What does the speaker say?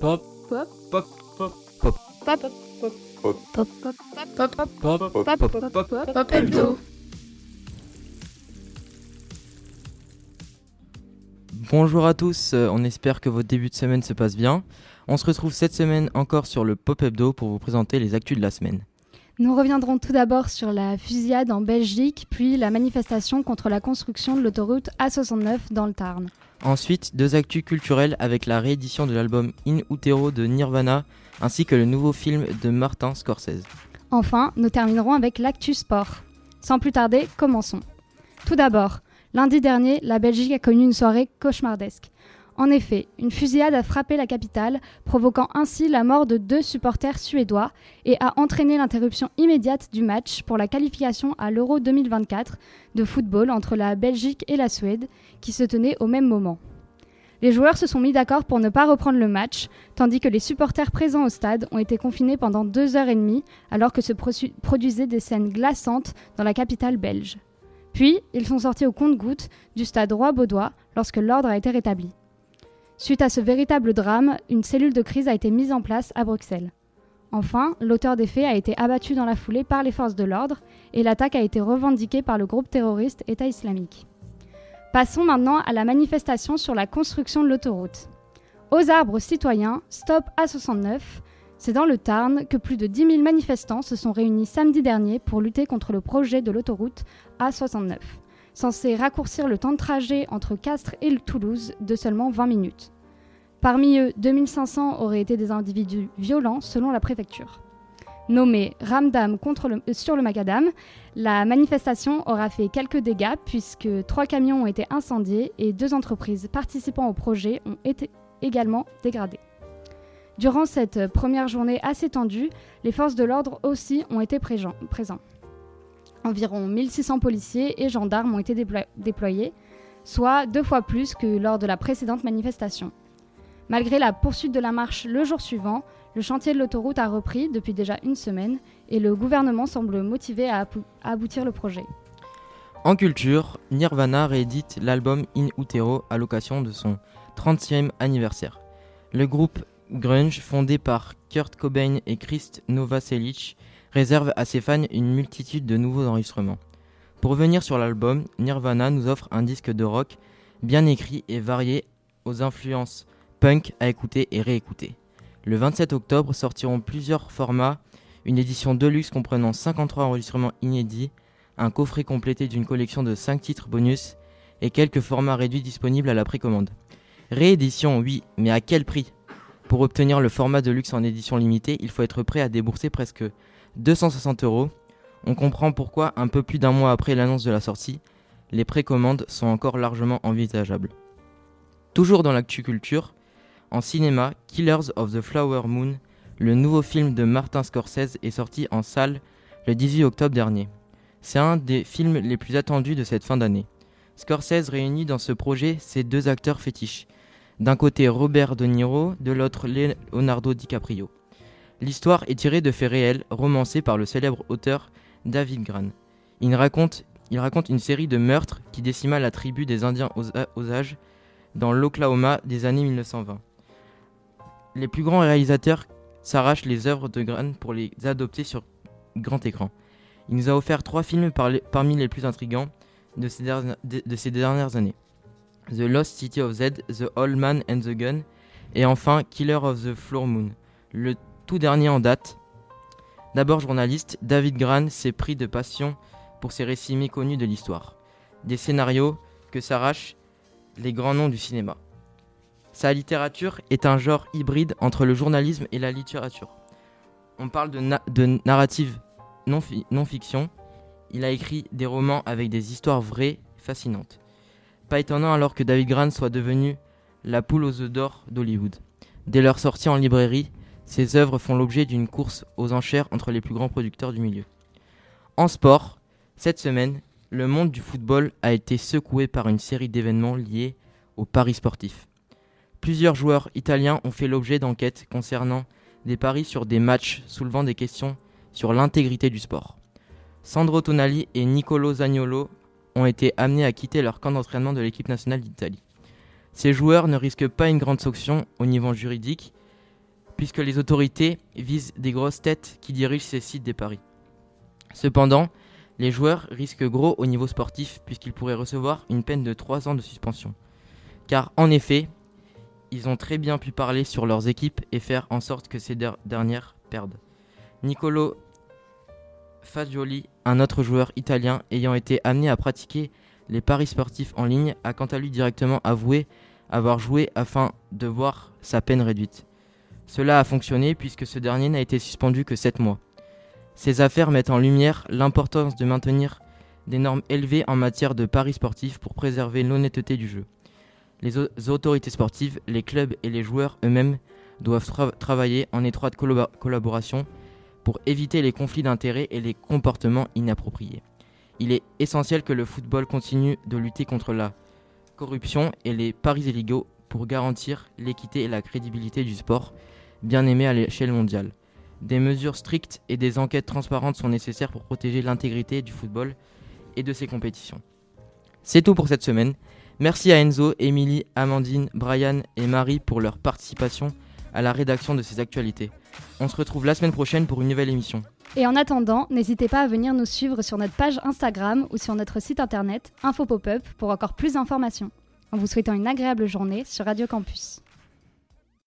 Pop. Pop. Pop. Pop. Pop. Pop. Pop. Pop. Pop. Pop. Pop. Pop. Pop. Pop. Pop. Bonjour à tous, euh, on espère que votre début de semaine se passe bien. On se retrouve cette semaine encore sur le Pop Hebdo pour vous présenter les actus de la semaine. Nous reviendrons tout d'abord sur la fusillade en Belgique, puis la manifestation contre la construction de l'autoroute A69 dans le Tarn. Ensuite, deux actus culturelles avec la réédition de l'album In Utero de Nirvana ainsi que le nouveau film de Martin Scorsese. Enfin, nous terminerons avec l'actu sport. Sans plus tarder, commençons. Tout d'abord, lundi dernier, la Belgique a connu une soirée cauchemardesque. En effet, une fusillade a frappé la capitale, provoquant ainsi la mort de deux supporters suédois et a entraîné l'interruption immédiate du match pour la qualification à l'Euro 2024 de football entre la Belgique et la Suède, qui se tenait au même moment. Les joueurs se sont mis d'accord pour ne pas reprendre le match, tandis que les supporters présents au stade ont été confinés pendant deux heures et demie, alors que se produisaient des scènes glaçantes dans la capitale belge. Puis, ils sont sortis au compte-gouttes du stade Roi-Baudois lorsque l'ordre a été rétabli. Suite à ce véritable drame, une cellule de crise a été mise en place à Bruxelles. Enfin, l'auteur des faits a été abattu dans la foulée par les forces de l'ordre et l'attaque a été revendiquée par le groupe terroriste État islamique. Passons maintenant à la manifestation sur la construction de l'autoroute. Aux arbres citoyens, Stop A69, c'est dans le Tarn que plus de 10 000 manifestants se sont réunis samedi dernier pour lutter contre le projet de l'autoroute A69, censé raccourcir le temps de trajet entre Castres et Toulouse de seulement 20 minutes. Parmi eux, 2500 auraient été des individus violents selon la préfecture. Nommé Ramdam contre euh, sur le Macadam, la manifestation aura fait quelques dégâts puisque trois camions ont été incendiés et deux entreprises participant au projet ont été également dégradées. Durant cette première journée assez tendue, les forces de l'ordre aussi ont été présents. Environ 1600 policiers et gendarmes ont été déployés, soit deux fois plus que lors de la précédente manifestation. Malgré la poursuite de la marche le jour suivant, le chantier de l'autoroute a repris depuis déjà une semaine et le gouvernement semble motivé à, aboutir le projet. En culture, Nirvana réédite l'album In Utero à l'occasion de son 30e anniversaire. Le groupe grunge fondé par Kurt Cobain et Chris Novoselic réserve à ses fans une multitude de nouveaux enregistrements. Pour revenir sur l'album, Nirvana nous offre un disque de rock bien écrit et varié aux influences punk à écouter et réécouter. Le 27 octobre sortiront plusieurs formats, une édition deluxe comprenant 53 enregistrements inédits, un coffret complété d'une collection de 5 titres bonus et quelques formats réduits disponibles à la précommande. Réédition, oui, mais à quel prix? Pour obtenir le format de luxe en édition limitée, il faut être prêt à débourser presque 260 euros. On comprend pourquoi, un peu plus d'un mois après l'annonce de la sortie, les précommandes sont encore largement envisageables. Toujours dans l'actu culture, en cinéma, Killers of the Flower Moon, le nouveau film de Martin Scorsese, est sorti en salle le 18 octobre dernier. C'est un des films les plus attendus de cette fin d'année. Scorsese réunit dans ce projet ses deux acteurs fétiches. D'un côté Robert De Niro, de l'autre Leonardo DiCaprio. L'histoire est tirée de faits réels, romancés par le célèbre auteur David Gran. Il raconte, une série de meurtres qui décima la tribu des Indiens Osage dans l'Oklahoma des années 1920 les plus grands réalisateurs s'arrachent les œuvres de Gran pour les adopter sur grand écran. Il nous a offert trois films parmi les plus intrigants de ces, dernières années. The Lost City of Z, The Old Man and the Gun, et enfin Killer of the Floor Moon, le tout dernier en date. D'abord journaliste, David Gran s'est pris de passion pour ses récits méconnus de l'histoire. Des scénarios que s'arrachent les grands noms du cinéma. Sa littérature est un genre hybride entre le journalisme et la littérature. On parle de, narrative non-fiction. Il a écrit des romans avec des histoires vraies, fascinantes. Pas étonnant alors que David Gran soit devenu la poule aux œufs d'or d'Hollywood. Dès leur sortie en librairie, ses œuvres font l'objet d'une course aux enchères entre les plus grands producteurs du milieu. En sport, cette semaine, le monde du football a été secoué par une série d'événements liés aux paris sportifs. Plusieurs joueurs italiens ont fait l'objet d'enquêtes concernant des paris sur des matchs soulevant des questions sur l'intégrité du sport. Sandro Tonali et Nicolo Zagnolo ont été amenés à quitter leur camp d'entraînement de l'équipe nationale d'Italie. Ces joueurs ne risquent pas une grande sanction au niveau juridique, puisque les autorités visent des grosses têtes qui dirigent ces sites des paris. Cependant, les joueurs risquent gros au niveau sportif puisqu'ils pourraient recevoir une peine de 3 ans de suspension. Car en effet, ils ont très bien pu parler sur leurs équipes et faire en sorte que ces dernières perdent. Nicolo Fagioli, un autre joueur italien ayant été amené à pratiquer les paris sportifs en ligne, a quant à lui directement avoué avoir joué afin de voir sa peine réduite. Cela a fonctionné puisque ce dernier n'a été suspendu que 7 mois. Ces affaires mettent en lumière l'importance de maintenir des normes élevées en matière de paris sportifs pour préserver l'honnêteté du jeu. Les, autorités sportives, les clubs et les joueurs eux-mêmes doivent travailler en étroite collaboration pour éviter les conflits d'intérêts et les comportements inappropriés. Il est essentiel que le football continue de lutter contre la corruption et les paris illégaux pour garantir l'équité et la crédibilité du sport, bien aimé à l'échelle mondiale. Des mesures strictes et des enquêtes transparentes sont nécessaires pour protéger l'intégrité du football et de ses compétitions. C'est tout pour cette semaine. Merci à Enzo, Émilie, Amandine, Brian et Marie pour leur participation à la rédaction de ces actualités. On se retrouve la semaine prochaine pour une nouvelle émission. Et en attendant, n'hésitez pas à venir nous suivre sur notre page Instagram ou sur notre site internet Info Pop-up pour encore plus d'informations. En vous souhaitant une agréable journée sur Radio Campus.